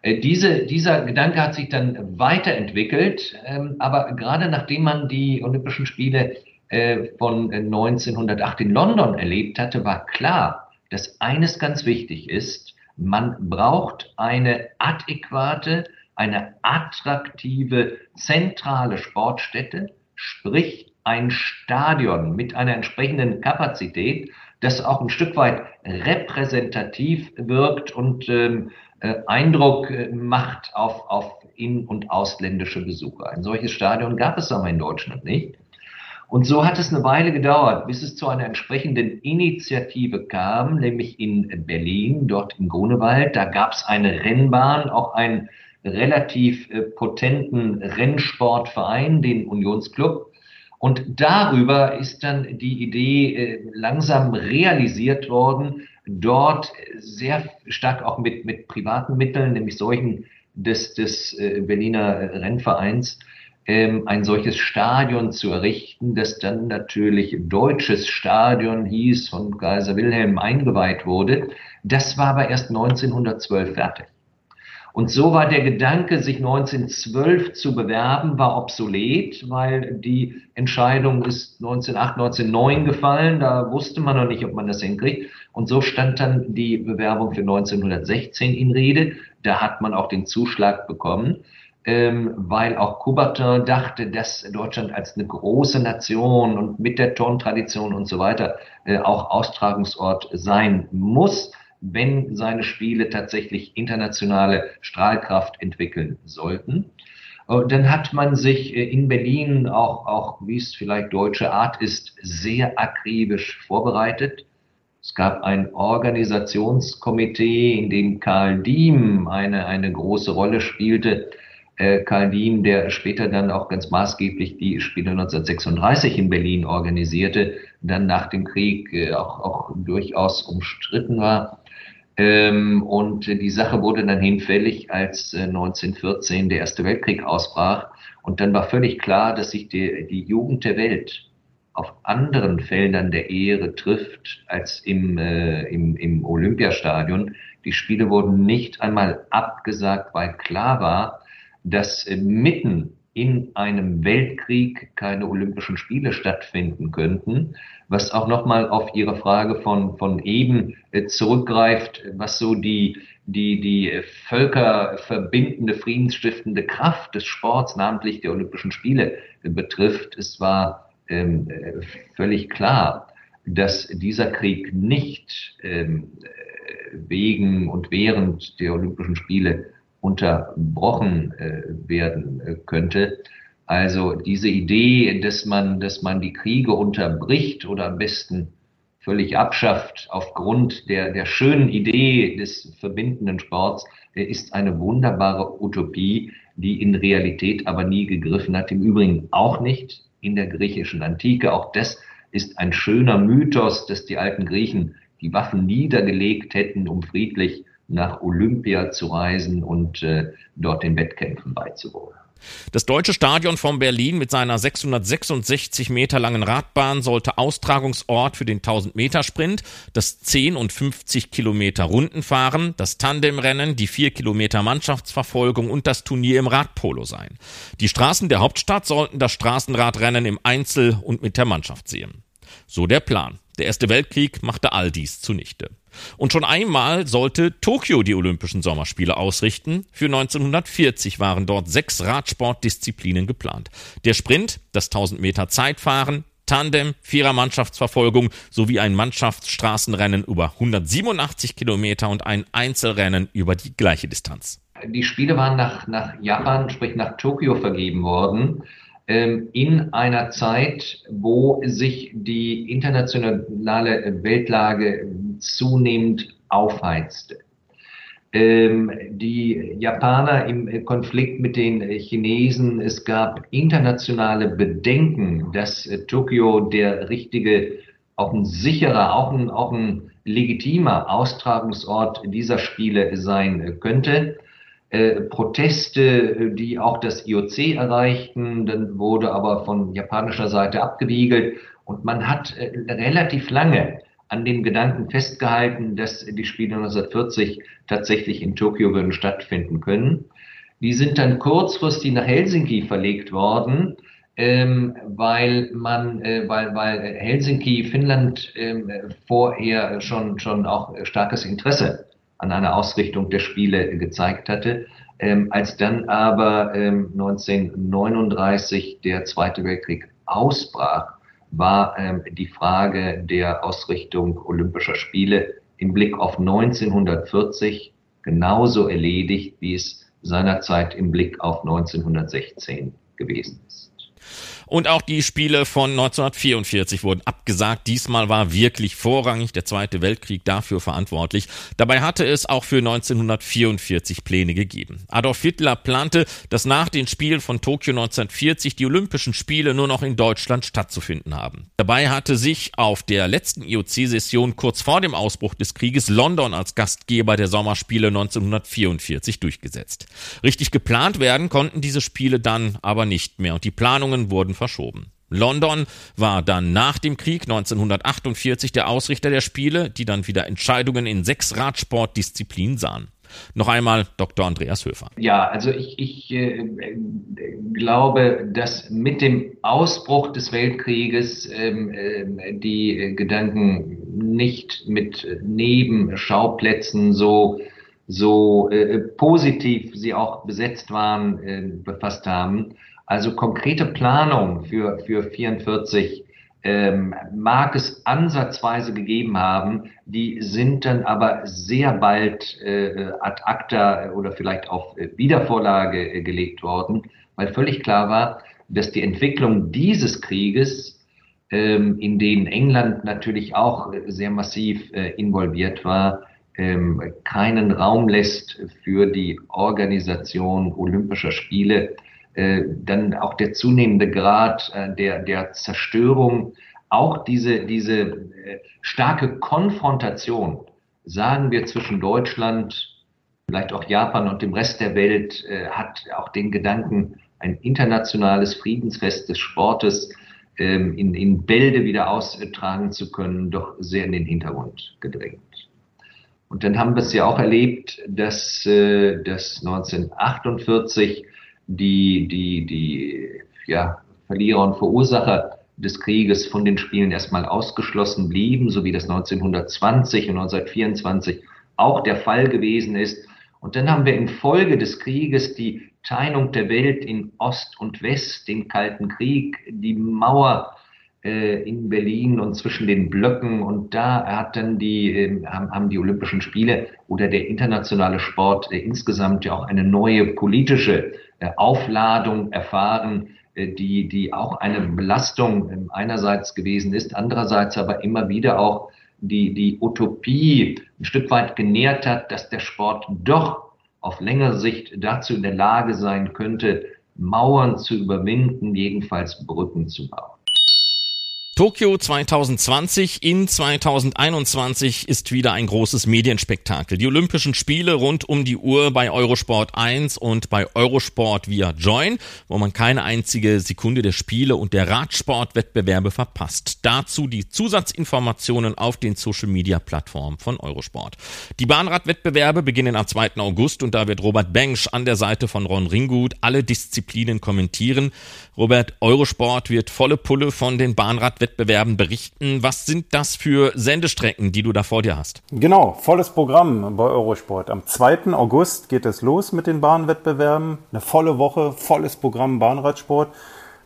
Äh, diese, dieser Gedanke hat sich dann weiterentwickelt, ähm, aber gerade nachdem man die Olympischen Spiele äh, von 1908 in London erlebt hatte, war klar, dass eines ganz wichtig ist, man braucht eine adäquate, eine attraktive, zentrale Sportstätte, sprich ein Stadion mit einer entsprechenden Kapazität, das auch ein Stück weit repräsentativ wirkt und ähm, äh, Eindruck äh, macht auf, auf in- und ausländische Besucher. Ein solches Stadion gab es aber in Deutschland nicht. Und so hat es eine Weile gedauert, bis es zu einer entsprechenden Initiative kam, nämlich in Berlin, dort in Grunewald. Da gab es eine Rennbahn, auch einen relativ äh, potenten Rennsportverein, den Unionsclub. Und darüber ist dann die Idee äh, langsam realisiert worden, dort sehr stark auch mit, mit privaten Mitteln, nämlich solchen des, des äh, Berliner Rennvereins, ähm, ein solches Stadion zu errichten, das dann natürlich deutsches Stadion hieß, von Kaiser Wilhelm eingeweiht wurde. Das war aber erst 1912 fertig. Und so war der Gedanke, sich 1912 zu bewerben, war obsolet, weil die Entscheidung ist 1908, 1909 gefallen. Da wusste man noch nicht, ob man das hinkriegt. Und so stand dann die Bewerbung für 1916 in Rede. Da hat man auch den Zuschlag bekommen, ähm, weil auch Coubertin dachte, dass Deutschland als eine große Nation und mit der Turntradition und so weiter äh, auch Austragungsort sein muss wenn seine Spiele tatsächlich internationale Strahlkraft entwickeln sollten. Äh, dann hat man sich äh, in Berlin auch, auch, wie es vielleicht deutsche Art ist, sehr akribisch vorbereitet. Es gab ein Organisationskomitee, in dem Karl Diem eine, eine große Rolle spielte. Äh, Karl Diem, der später dann auch ganz maßgeblich die Spiele 1936 in Berlin organisierte, dann nach dem Krieg auch, auch durchaus umstritten war. Ähm, und die Sache wurde dann hinfällig, als äh, 1914 der Erste Weltkrieg ausbrach. Und dann war völlig klar, dass sich die, die Jugend der Welt auf anderen Feldern der Ehre trifft als im, äh, im, im Olympiastadion. Die Spiele wurden nicht einmal abgesagt, weil klar war, dass äh, mitten in einem Weltkrieg keine Olympischen Spiele stattfinden könnten, was auch nochmal auf Ihre Frage von, von eben äh, zurückgreift, was so die, die, die völkerverbindende, friedensstiftende Kraft des Sports, namentlich der Olympischen Spiele, betrifft. Es war ähm, völlig klar, dass dieser Krieg nicht ähm, wegen und während der Olympischen Spiele unterbrochen äh, werden äh, könnte. Also diese Idee, dass man, dass man die Kriege unterbricht oder am besten völlig abschafft aufgrund der, der schönen Idee des verbindenden Sports, äh, ist eine wunderbare Utopie, die in Realität aber nie gegriffen hat. Im Übrigen auch nicht in der griechischen Antike. Auch das ist ein schöner Mythos, dass die alten Griechen die Waffen niedergelegt hätten, um friedlich nach Olympia zu reisen und äh, dort den Wettkämpfen beizuwohnen. Das deutsche Stadion von Berlin mit seiner 666 Meter langen Radbahn sollte Austragungsort für den 1000 Meter Sprint, das 10 und 50 Kilometer Rundenfahren, das Tandemrennen, die 4 Kilometer Mannschaftsverfolgung und das Turnier im Radpolo sein. Die Straßen der Hauptstadt sollten das Straßenradrennen im Einzel und mit der Mannschaft sehen. So der Plan. Der Erste Weltkrieg machte all dies zunichte. Und schon einmal sollte Tokio die Olympischen Sommerspiele ausrichten. Für 1940 waren dort sechs Radsportdisziplinen geplant. Der Sprint, das 1000 Meter Zeitfahren, Tandem, Vierermannschaftsverfolgung sowie ein Mannschaftsstraßenrennen über 187 Kilometer und ein Einzelrennen über die gleiche Distanz. Die Spiele waren nach, nach Japan, sprich nach Tokio vergeben worden. Ähm, in einer Zeit, wo sich die internationale Weltlage zunehmend aufheizte. Ähm, die Japaner im Konflikt mit den Chinesen, es gab internationale Bedenken, dass Tokio der richtige, auch ein sicherer, auch ein, auch ein legitimer Austragungsort dieser Spiele sein könnte. Äh, Proteste, die auch das IOC erreichten, dann wurde aber von japanischer Seite abgewiegelt und man hat äh, relativ lange an dem Gedanken festgehalten, dass die Spiele 1940 tatsächlich in Tokio würden stattfinden können. Die sind dann kurzfristig nach Helsinki verlegt worden, ähm, weil man, äh, weil, weil Helsinki, Finnland ähm, vorher schon, schon auch starkes Interesse an einer Ausrichtung der Spiele gezeigt hatte. Ähm, als dann aber ähm, 1939 der Zweite Weltkrieg ausbrach, war ähm, die Frage der Ausrichtung Olympischer Spiele im Blick auf 1940 genauso erledigt, wie es seinerzeit im Blick auf 1916 gewesen ist. Und auch die Spiele von 1944 wurden abgesagt. Diesmal war wirklich vorrangig der Zweite Weltkrieg dafür verantwortlich. Dabei hatte es auch für 1944 Pläne gegeben. Adolf Hitler plante, dass nach den Spielen von Tokio 1940 die Olympischen Spiele nur noch in Deutschland stattzufinden haben. Dabei hatte sich auf der letzten IOC-Session kurz vor dem Ausbruch des Krieges London als Gastgeber der Sommerspiele 1944 durchgesetzt. Richtig geplant werden konnten diese Spiele dann aber nicht mehr und die Planungen wurden verschoben. London war dann nach dem Krieg 1948 der Ausrichter der Spiele, die dann wieder Entscheidungen in sechs Radsportdisziplinen sahen. Noch einmal Dr. Andreas Höfer. Ja, also ich, ich äh, glaube, dass mit dem Ausbruch des Weltkrieges ähm, äh, die Gedanken nicht mit Nebenschauplätzen so so äh, positiv sie auch besetzt waren, äh, befasst haben, also konkrete Planung für, für 44 ähm, mag es ansatzweise gegeben haben, die sind dann aber sehr bald äh, ad acta oder vielleicht auf Wiedervorlage äh, gelegt worden, weil völlig klar war, dass die Entwicklung dieses Krieges, ähm, in den England natürlich auch sehr massiv äh, involviert war, ähm, keinen Raum lässt für die Organisation Olympischer Spiele äh, dann auch der zunehmende Grad äh, der, der Zerstörung, auch diese, diese äh, starke Konfrontation, sagen wir, zwischen Deutschland, vielleicht auch Japan und dem Rest der Welt, äh, hat auch den Gedanken, ein internationales Friedensfest des Sportes ähm, in, in Bälde wieder austragen zu können, doch sehr in den Hintergrund gedrängt. Und dann haben wir es ja auch erlebt, dass, äh, dass 1948 die, die, die ja, Verlierer und Verursacher des Krieges von den Spielen erstmal ausgeschlossen blieben, so wie das 1920 und 1924 auch der Fall gewesen ist. Und dann haben wir infolge des Krieges die Teilung der Welt in Ost und West, den Kalten Krieg, die Mauer äh, in Berlin und zwischen den Blöcken. Und da hat dann die, äh, haben die Olympischen Spiele oder der internationale Sport äh, insgesamt ja auch eine neue politische Aufladung erfahren, äh, die, die auch eine Belastung ähm, einerseits gewesen ist, andererseits aber immer wieder auch die, die Utopie ein Stück weit genährt hat, dass der Sport doch auf längere Sicht dazu in der Lage sein könnte, Mauern zu überwinden, jedenfalls Brücken zu bauen. Tokio 2020 in 2021 ist wieder ein großes Medienspektakel. Die Olympischen Spiele rund um die Uhr bei Eurosport 1 und bei Eurosport via Join, wo man keine einzige Sekunde der Spiele und der Radsportwettbewerbe verpasst. Dazu die Zusatzinformationen auf den Social Media Plattformen von Eurosport. Die Bahnradwettbewerbe beginnen am 2. August und da wird Robert Bengsch an der Seite von Ron Ringgut alle Disziplinen kommentieren. Robert, Eurosport wird volle Pulle von den Bahnradwettbewerben Wettbewerben berichten. Was sind das für Sendestrecken, die du da vor dir hast? Genau, volles Programm bei Eurosport. Am 2. August geht es los mit den Bahnwettbewerben. Eine volle Woche, volles Programm Bahnradsport.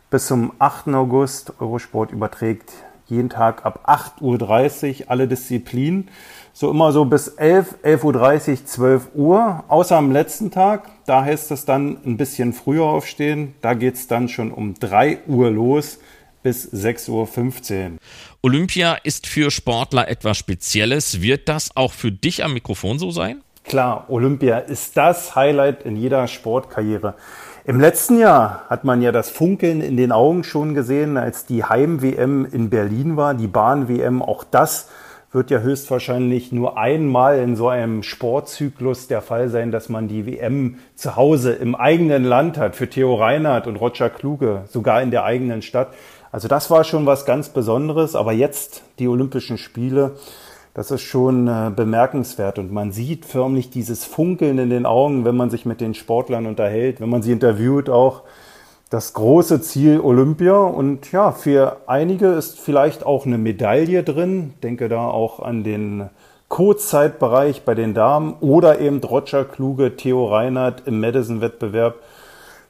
Bis zum 8. August. Eurosport überträgt jeden Tag ab 8.30 Uhr alle Disziplinen. So immer so bis 11, 11.30 Uhr, 12 Uhr. Außer am letzten Tag. Da heißt es dann ein bisschen früher aufstehen. Da geht es dann schon um 3 Uhr los bis 6.15 Uhr. Olympia ist für Sportler etwas Spezielles. Wird das auch für dich am Mikrofon so sein? Klar, Olympia ist das Highlight in jeder Sportkarriere. Im letzten Jahr hat man ja das Funkeln in den Augen schon gesehen, als die Heim-WM in Berlin war, die Bahn-WM. Auch das wird ja höchstwahrscheinlich nur einmal in so einem Sportzyklus der Fall sein, dass man die WM zu Hause im eigenen Land hat. Für Theo Reinhardt und Roger Kluge, sogar in der eigenen Stadt. Also das war schon was ganz Besonderes, aber jetzt die Olympischen Spiele, das ist schon äh, bemerkenswert und man sieht förmlich dieses Funkeln in den Augen, wenn man sich mit den Sportlern unterhält, wenn man sie interviewt auch. Das große Ziel Olympia und ja, für einige ist vielleicht auch eine Medaille drin. Denke da auch an den Kurzzeitbereich bei den Damen oder eben Roger Kluge, Theo Reinhardt im Madison-Wettbewerb.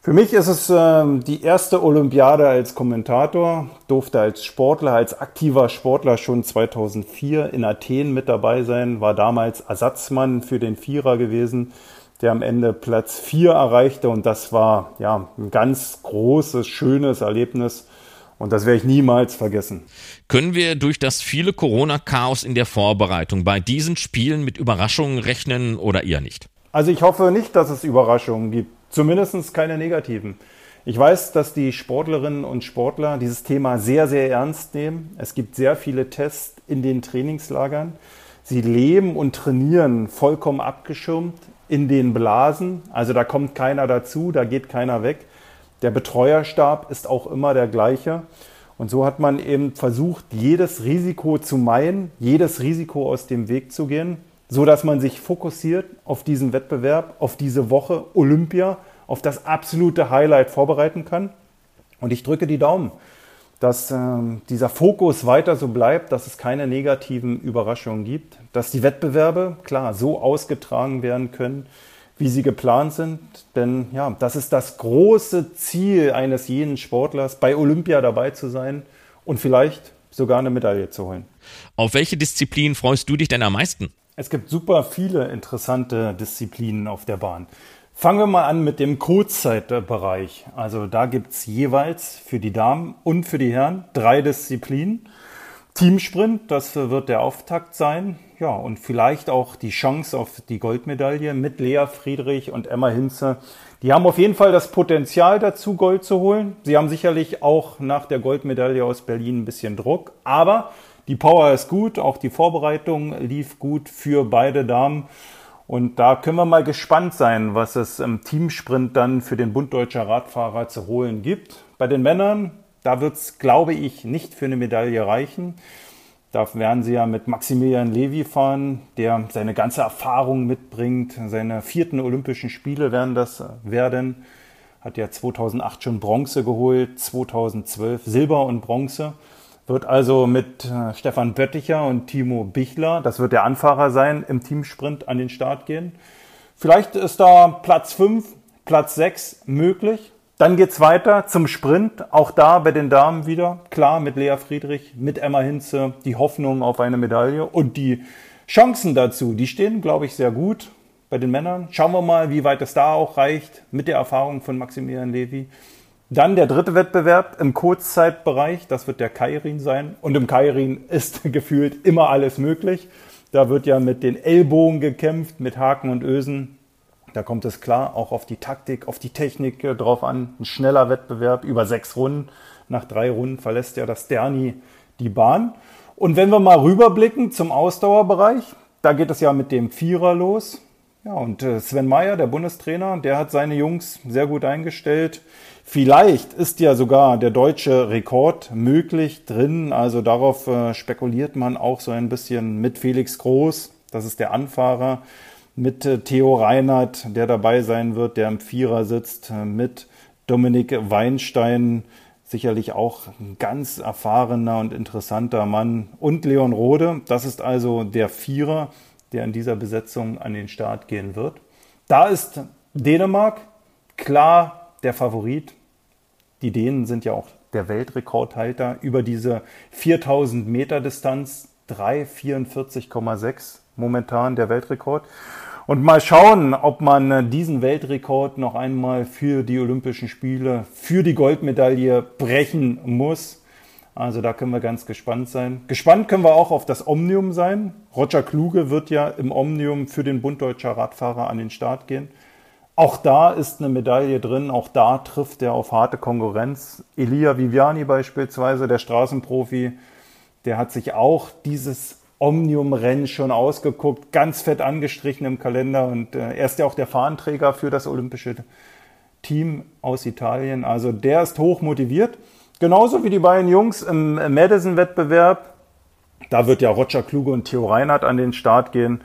Für mich ist es äh, die erste Olympiade als Kommentator, durfte als Sportler, als aktiver Sportler schon 2004 in Athen mit dabei sein, war damals Ersatzmann für den Vierer gewesen, der am Ende Platz 4 erreichte und das war ja ein ganz großes, schönes Erlebnis und das werde ich niemals vergessen. Können wir durch das viele Corona-Chaos in der Vorbereitung bei diesen Spielen mit Überraschungen rechnen oder eher nicht? Also ich hoffe nicht, dass es Überraschungen gibt. Zumindest keine negativen. Ich weiß, dass die Sportlerinnen und Sportler dieses Thema sehr, sehr ernst nehmen. Es gibt sehr viele Tests in den Trainingslagern. Sie leben und trainieren vollkommen abgeschirmt in den Blasen. Also da kommt keiner dazu, da geht keiner weg. Der Betreuerstab ist auch immer der gleiche. Und so hat man eben versucht, jedes Risiko zu meiden, jedes Risiko aus dem Weg zu gehen so dass man sich fokussiert auf diesen Wettbewerb, auf diese Woche Olympia, auf das absolute Highlight vorbereiten kann. Und ich drücke die Daumen, dass äh, dieser Fokus weiter so bleibt, dass es keine negativen Überraschungen gibt, dass die Wettbewerbe klar so ausgetragen werden können, wie sie geplant sind. Denn ja, das ist das große Ziel eines jeden Sportlers, bei Olympia dabei zu sein und vielleicht sogar eine Medaille zu holen. Auf welche Disziplin freust du dich denn am meisten? Es gibt super viele interessante Disziplinen auf der Bahn. Fangen wir mal an mit dem Kurzzeitbereich. Also da gibt's jeweils für die Damen und für die Herren drei Disziplinen. Teamsprint, das wird der Auftakt sein. Ja, und vielleicht auch die Chance auf die Goldmedaille mit Lea Friedrich und Emma Hinze. Die haben auf jeden Fall das Potenzial dazu, Gold zu holen. Sie haben sicherlich auch nach der Goldmedaille aus Berlin ein bisschen Druck. Aber die Power ist gut, auch die Vorbereitung lief gut für beide Damen. Und da können wir mal gespannt sein, was es im Teamsprint dann für den Bund Deutscher Radfahrer zu holen gibt. Bei den Männern, da wird es, glaube ich, nicht für eine Medaille reichen. Da werden sie ja mit Maximilian Levy fahren, der seine ganze Erfahrung mitbringt. Seine vierten Olympischen Spiele werden das werden. hat ja 2008 schon Bronze geholt, 2012 Silber und Bronze. Wird also mit äh, Stefan Bötticher und Timo Bichler, das wird der Anfahrer sein, im Teamsprint an den Start gehen. Vielleicht ist da Platz 5, Platz 6 möglich. Dann geht's weiter zum Sprint. Auch da bei den Damen wieder. Klar, mit Lea Friedrich, mit Emma Hinze, die Hoffnung auf eine Medaille und die Chancen dazu, die stehen, glaube ich, sehr gut bei den Männern. Schauen wir mal, wie weit es da auch reicht mit der Erfahrung von Maximilian Levy. Dann der dritte Wettbewerb im Kurzzeitbereich, das wird der Kairin sein. Und im Kairin ist <laughs> gefühlt immer alles möglich. Da wird ja mit den Ellbogen gekämpft, mit Haken und Ösen. Da kommt es klar auch auf die Taktik, auf die Technik drauf an. Ein schneller Wettbewerb über sechs Runden. Nach drei Runden verlässt ja das Sterni die Bahn. Und wenn wir mal rüberblicken zum Ausdauerbereich, da geht es ja mit dem Vierer los. Ja, und äh, Sven Meyer, der Bundestrainer, der hat seine Jungs sehr gut eingestellt. Vielleicht ist ja sogar der deutsche Rekord möglich drin. Also darauf äh, spekuliert man auch so ein bisschen mit Felix Groß. Das ist der Anfahrer. Mit äh, Theo Reinhardt, der dabei sein wird, der im Vierer sitzt. Mit Dominik Weinstein, sicherlich auch ein ganz erfahrener und interessanter Mann. Und Leon Rode. Das ist also der Vierer der in dieser Besetzung an den Start gehen wird. Da ist Dänemark klar der Favorit. Die Dänen sind ja auch der Weltrekordhalter über diese 4000 Meter Distanz. 3,44,6 momentan der Weltrekord. Und mal schauen, ob man diesen Weltrekord noch einmal für die Olympischen Spiele, für die Goldmedaille brechen muss. Also da können wir ganz gespannt sein. Gespannt können wir auch auf das Omnium sein. Roger Kluge wird ja im Omnium für den Bund Deutscher Radfahrer an den Start gehen. Auch da ist eine Medaille drin, auch da trifft er auf harte Konkurrenz. Elia Viviani beispielsweise, der Straßenprofi, der hat sich auch dieses Omnium-Rennen schon ausgeguckt, ganz fett angestrichen im Kalender und äh, er ist ja auch der Fahnenträger für das olympische Team aus Italien. Also der ist hoch motiviert. Genauso wie die beiden Jungs im Madison-Wettbewerb. Da wird ja Roger Kluge und Theo Reinhardt an den Start gehen.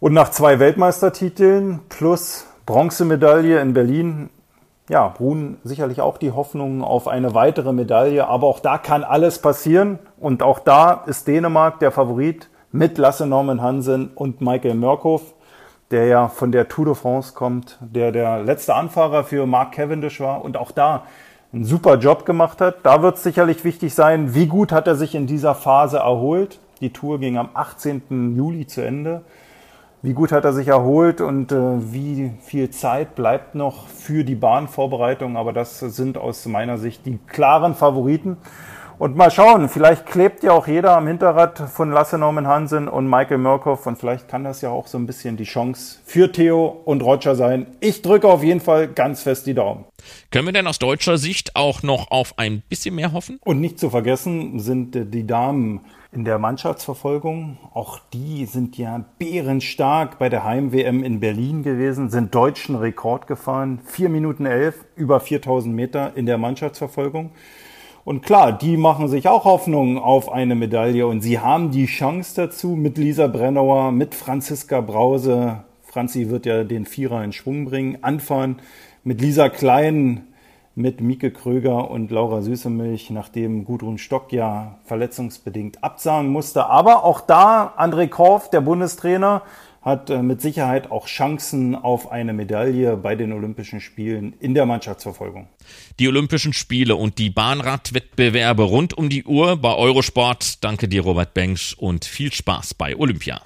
Und nach zwei Weltmeistertiteln plus Bronzemedaille in Berlin, ja, ruhen sicherlich auch die Hoffnungen auf eine weitere Medaille. Aber auch da kann alles passieren. Und auch da ist Dänemark der Favorit mit Lasse Norman Hansen und Michael Mörkhoff, der ja von der Tour de France kommt, der der letzte Anfahrer für Mark Cavendish war. Und auch da einen super Job gemacht hat. Da wird es sicherlich wichtig sein, wie gut hat er sich in dieser Phase erholt. Die Tour ging am 18. Juli zu Ende. Wie gut hat er sich erholt und äh, wie viel Zeit bleibt noch für die Bahnvorbereitung? Aber das sind aus meiner Sicht die klaren Favoriten. Und mal schauen, vielleicht klebt ja auch jeder am Hinterrad von Lasse Norman Hansen und Michael Murkoff und vielleicht kann das ja auch so ein bisschen die Chance für Theo und Roger sein. Ich drücke auf jeden Fall ganz fest die Daumen. Können wir denn aus deutscher Sicht auch noch auf ein bisschen mehr hoffen? Und nicht zu vergessen sind die Damen in der Mannschaftsverfolgung. Auch die sind ja bärenstark bei der Heim-WM in Berlin gewesen, sind deutschen Rekord gefahren. Vier Minuten elf, über 4000 Meter in der Mannschaftsverfolgung. Und klar, die machen sich auch Hoffnung auf eine Medaille und sie haben die Chance dazu mit Lisa Brennauer, mit Franziska Brause. Franzi wird ja den Vierer in Schwung bringen, anfahren mit Lisa Klein, mit Mieke Kröger und Laura Süßemilch, nachdem Gudrun Stock ja verletzungsbedingt absagen musste. Aber auch da André Korf, der Bundestrainer, hat äh, mit Sicherheit auch Chancen auf eine Medaille bei den Olympischen Spielen in der Mannschaftsverfolgung. Die Olympischen Spiele und die Bahnradwettbewerbe rund um die Uhr bei Eurosport. Danke dir, Robert Bengsch, und viel Spaß bei Olympia.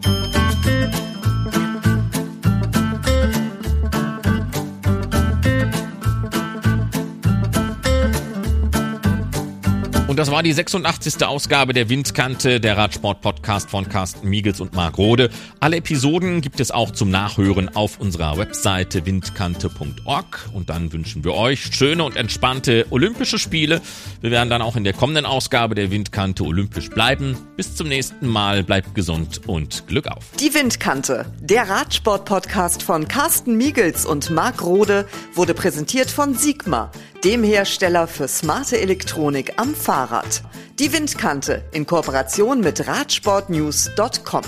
Und das war die 86. Ausgabe der Windkante, der Radsport-Podcast von Carsten Miegels und Marc Rode. Alle Episoden gibt es auch zum Nachhören auf unserer Webseite windkante.org. Und dann wünschen wir euch schöne und entspannte Olympische Spiele. Wir werden dann auch in der kommenden Ausgabe der Windkante olympisch bleiben. Bis zum nächsten Mal, bleibt gesund und Glück auf. Die Windkante, der Radsport-Podcast von Carsten Miegels und Marc Rode, wurde präsentiert von Sigma dem Hersteller für smarte Elektronik am Fahrrad. Die Windkante in Kooperation mit Radsportnews.com.